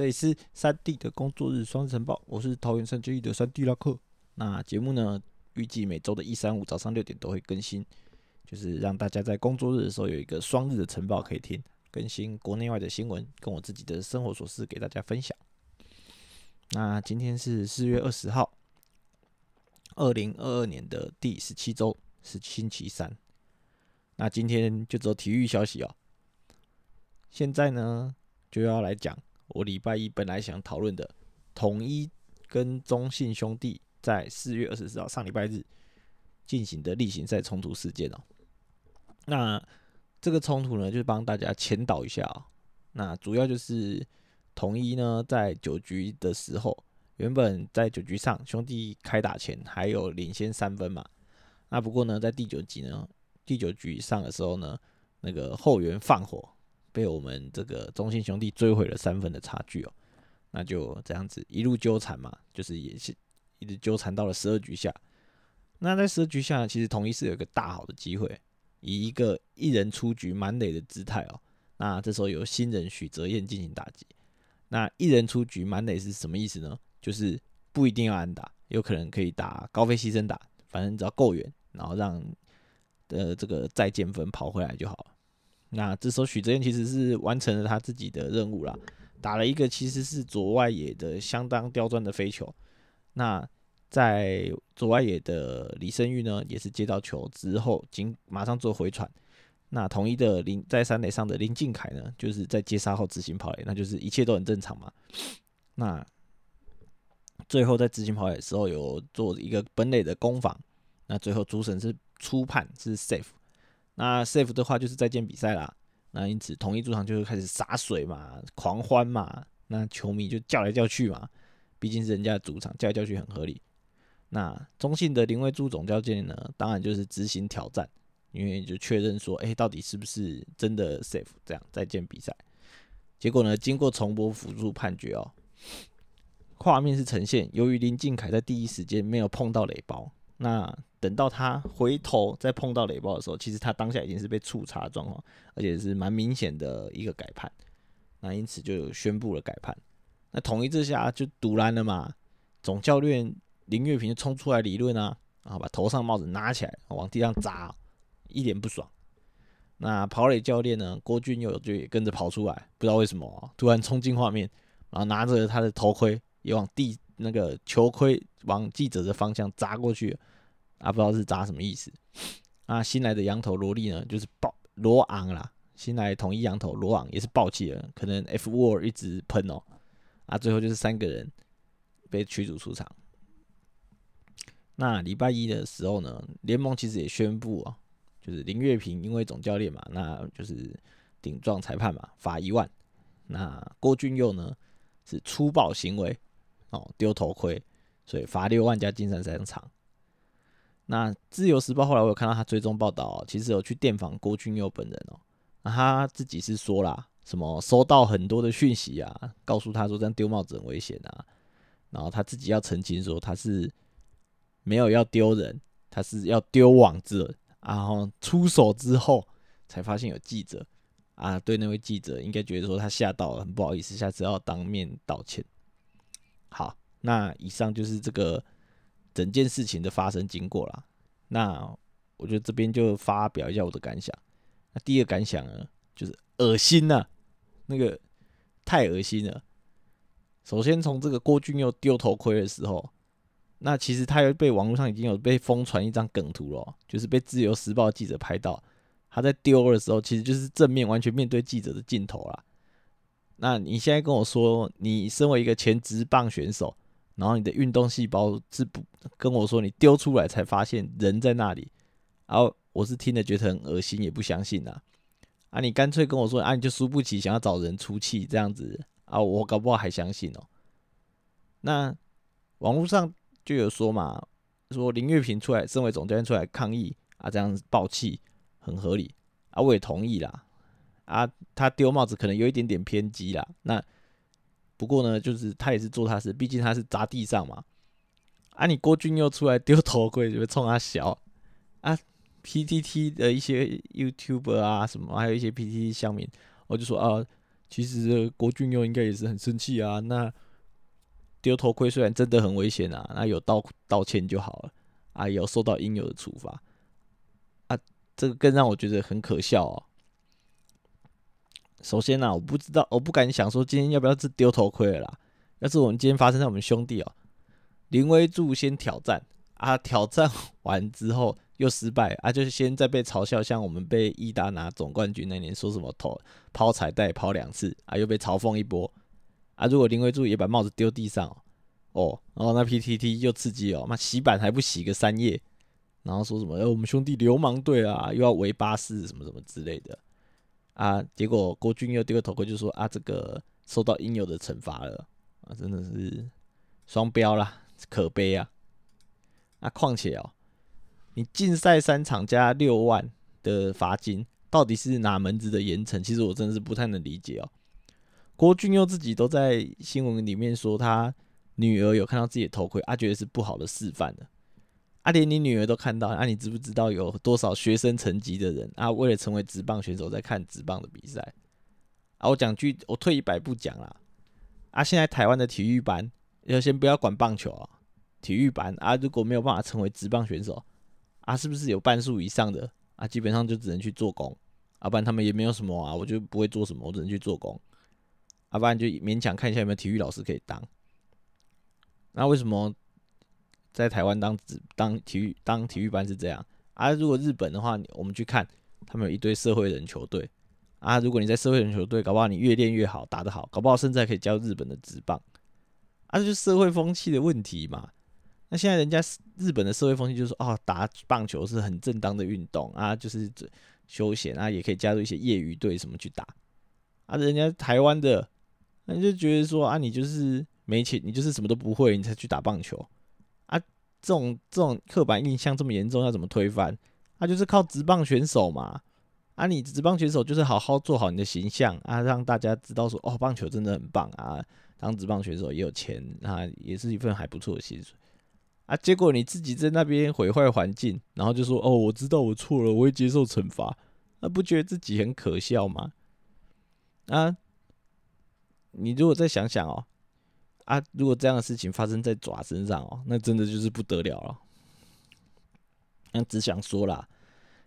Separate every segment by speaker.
Speaker 1: 这里是三 D 的工作日双晨报，我是桃园三结义的三 D 拉克。那节目呢，预计每周的一三五早上六点都会更新，就是让大家在工作日的时候有一个双日的晨报可以听，更新国内外的新闻，跟我自己的生活琐事给大家分享。那今天是四月二十号，二零二二年的第十七周，是星期三。那今天就走体育消息哦。现在呢，就要来讲我礼拜一本来想讨论的统一跟中信兄弟在四月二十四号上礼拜日进行的例行赛冲突事件哦。那这个冲突呢，就是帮大家前导一下哦。那主要就是统一呢，在九局的时候，原本在九局上兄弟开打前还有领先三分嘛。那不过呢，在第九局呢，第九局上的时候呢，那个后援放火。被我们这个中信兄弟追回了三分的差距哦，那就这样子一路纠缠嘛，就是也是一直纠缠到了十二局下。那在十二局下，其实统一是有一个大好的机会，以一个一人出局满垒的姿态哦。那这时候由新人许哲彦进行打击。那一人出局满垒是什么意思呢？就是不一定要安打，有可能可以打高飞牺牲打，反正只要够远，然后让呃这个再见分跑回来就好了。那这时候许哲彦其实是完成了他自己的任务啦，打了一个其实是左外野的相当刁钻的飞球。那在左外野的李胜玉呢，也是接到球之后，经马上做回传。那统一的林在三垒上的林敬凯呢，就是在接杀后执行跑垒，那就是一切都很正常嘛。那最后在执行跑垒的时候有做一个本垒的攻防，那最后主审是初判是 safe。那 safe 的话就是再见比赛啦。那因此统一主场就会开始洒水嘛，狂欢嘛。那球迷就叫来叫去嘛，毕竟是人家主场，叫来叫去很合理。那中信的林威柱总教练呢，当然就是执行挑战，因为就确认说，哎，到底是不是真的 safe 这样再见比赛？结果呢，经过重播辅助判决哦，画面是呈现，由于林敬凯在第一时间没有碰到垒包。那等到他回头再碰到雷暴的时候，其实他当下已经是被触查状况，而且是蛮明显的一个改判。那因此就宣布了改判。那统一这下就堵拦了嘛，总教练林月平就冲出来理论啊，然后把头上帽子拿起来往地上砸，一脸不爽。那跑垒教练呢，郭俊佑就也跟着跑出来，不知道为什么突然冲进画面，然后拿着他的头盔也往地那个球盔往记者的方向砸过去。啊，不知道是砸什么意思。啊，新来的羊头萝莉呢，就是暴罗昂啦。新来统一羊头罗昂也是暴气了，可能 F war 一直喷哦。啊，最后就是三个人被驱逐出场。那礼拜一的时候呢，联盟其实也宣布啊，就是林月平因为总教练嘛，那就是顶撞裁判嘛，罚一万。那郭俊佑呢是粗暴行为哦，丢头盔，所以罚六万加金山三场。那自由时报后来我有看到他追踪报道，其实有去电访郭俊佑本人哦，那他自己是说啦，什么收到很多的讯息啊，告诉他说这样丢帽子很危险啊，然后他自己要澄清说他是没有要丢人，他是要丢网子，然后出手之后才发现有记者啊，对那位记者应该觉得说他吓到了，很不好意思，下次要当面道歉。好，那以上就是这个。整件事情的发生经过啦，那我觉得这边就发表一下我的感想。那第一个感想呢，就是恶心呐，那个太恶心了。首先从这个郭俊佑丢头盔的时候，那其实他又被网络上已经有被疯传一张梗图了，就是被自由时报记者拍到他在丢的时候，其实就是正面完全面对记者的镜头啦。那你现在跟我说，你身为一个前职棒选手。然后你的运动细胞是不跟我说你丢出来才发现人在那里，然后我是听了觉得很恶心，也不相信呐。啊，你干脆跟我说啊，你就输不起，想要找人出气这样子啊，我搞不好还相信哦。那网络上就有说嘛，说林月平出来，身为总教练出来抗议啊，这样子爆气很合理啊，我也同意啦。啊，他丢帽子可能有一点点偏激啦，那。不过呢，就是他也是做他事，毕竟他是砸地上嘛。啊，你郭俊又出来丢头盔，就会冲他笑啊。P T T 的一些 YouTuber 啊什么，还有一些 P T T 乡民，我就说啊，其实郭俊佑应该也是很生气啊。那丢头盔虽然真的很危险啊，那有道道歉就好了啊，有受到应有的处罚啊，这个更让我觉得很可笑哦。首先呢，我不知道，我不敢想说今天要不要是丢头盔了啦。要是我们今天发生在我们兄弟哦，林威柱先挑战啊，挑战 完之后又失败啊，就是先在被嘲笑，像我们被伊达拿总冠军那年说什么投抛彩带抛两次啊，又被嘲讽一波啊。如果林威柱也把帽子丢地上哦，然后那 PTT 又刺激哦，妈洗板还不洗个三页，然后说什么哎我们兄弟流氓队啊，又要围巴士什么什么之类的啊，结果郭俊又丢个头盔就说啊，这个受到应有的惩罚了啊。真的是双标啦，可悲啊！啊况且哦，你禁赛三场加六万的罚金，到底是哪门子的严惩？其实我真的是不太能理解哦。郭俊佑自己都在新闻里面说，他女儿有看到自己的头盔，啊，觉得是不好的示范的。啊，连你女儿都看到，啊，你知不知道有多少学生层级的人啊，为了成为职棒选手在看职棒的比赛？啊，我讲句，我退一百步讲啦。啊，现在台湾的体育班要先不要管棒球啊，体育班啊，如果没有办法成为职棒选手啊，是不是有半数以上的啊，基本上就只能去做工，啊不然他们也没有什么啊，我就不会做什么，我只能去做工，啊不然就勉强看一下有没有体育老师可以当。那为什么在台湾当职当体育当体育班是这样啊？如果日本的话，我们去看，他们有一堆社会人球队。啊，如果你在社会人球队，搞不好你越练越好，打得好，搞不好甚至还可以教日本的职棒。啊，这就是社会风气的问题嘛。那现在人家日本的社会风气就是说，哦，打棒球是很正当的运动啊，就是休闲啊，也可以加入一些业余队什么去打。啊，人家台湾的，那就觉得说，啊，你就是没钱，你就是什么都不会，你才去打棒球。这种这种刻板印象这么严重，要怎么推翻？他就是靠职棒选手嘛。啊，你职棒选手就是好好做好你的形象啊，让大家知道说哦，棒球真的很棒啊，当职棒选手也有钱啊，也是一份还不错的薪水啊。结果你自己在那边毁坏环境，然后就说哦，我知道我错了，我会接受惩罚，那不觉得自己很可笑吗？啊，你如果再想想哦，啊，如果这样的事情发生在爪身上哦，那真的就是不得了了。那只想说啦。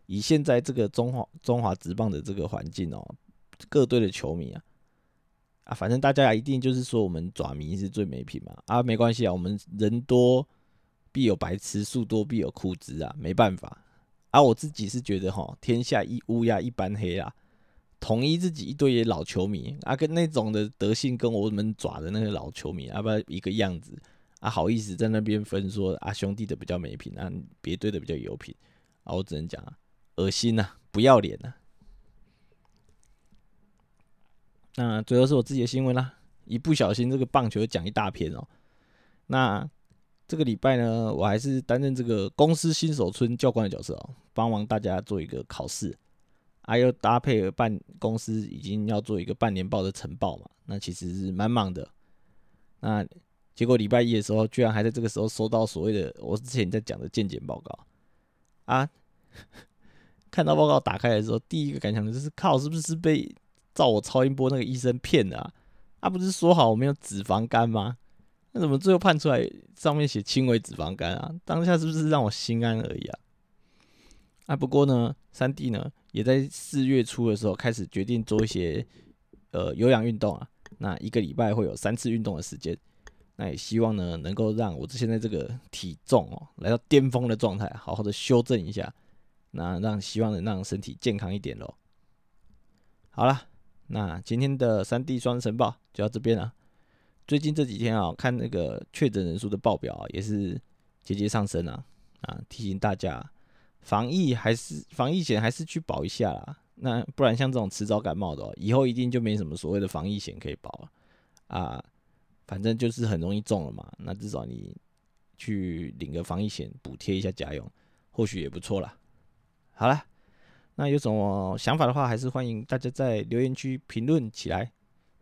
Speaker 1: 以现在这个中华中华职棒的这个环境哦，各队的球迷啊，啊，反正大家一定就是说我们爪迷是最没品嘛，啊，没关系啊，我们人多必有白痴，树多必有枯枝啊，没办法。啊，我自己是觉得哈，天下一乌鸦一般黑啊，统一自己一堆老球迷啊，跟那种的德性跟我们爪的那个老球迷啊，不一个样子啊，好意思在那边分说啊兄弟的比较没品啊，别队的比较有品啊，我只能讲啊。恶心呐，不要脸呐！那最后是我自己的新闻啦，一不小心这个棒球讲一大篇哦。那这个礼拜呢，我还是担任这个公司新手村教官的角色哦，帮忙大家做一个考试，还有搭配了办公司已经要做一个半年报的晨报嘛。那其实是蛮忙的。那结果礼拜一的时候，居然还在这个时候收到所谓的我之前在讲的健检报告啊！看到报告打开的时候，第一个感想就是靠，是不是被照我超音波那个医生骗的啊？他不是说好我没有脂肪肝吗？那怎么最后判出来上面写轻微脂肪肝啊？当下是不是让我心安而已啊？啊，不过呢，三弟呢也在四月初的时候开始决定做一些呃有氧运动啊，那一个礼拜会有三次运动的时间，那也希望呢能够让我现在这个体重哦来到巅峰的状态，好好的修正一下。那让希望能让身体健康一点喽。好了，那今天的三 D 双晨报就到这边了。最近这几天啊，看那个确诊人数的报表啊，也是节节上升啊。啊，提醒大家，防疫还是防疫险还是去保一下啦。那不然像这种迟早感冒的，以后一定就没什么所谓的防疫险可以保了啊。反正就是很容易中了嘛，那至少你去领个防疫险补贴一下家用，或许也不错啦。好了，那有什么想法的话，还是欢迎大家在留言区评论起来。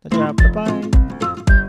Speaker 1: 大家拜拜。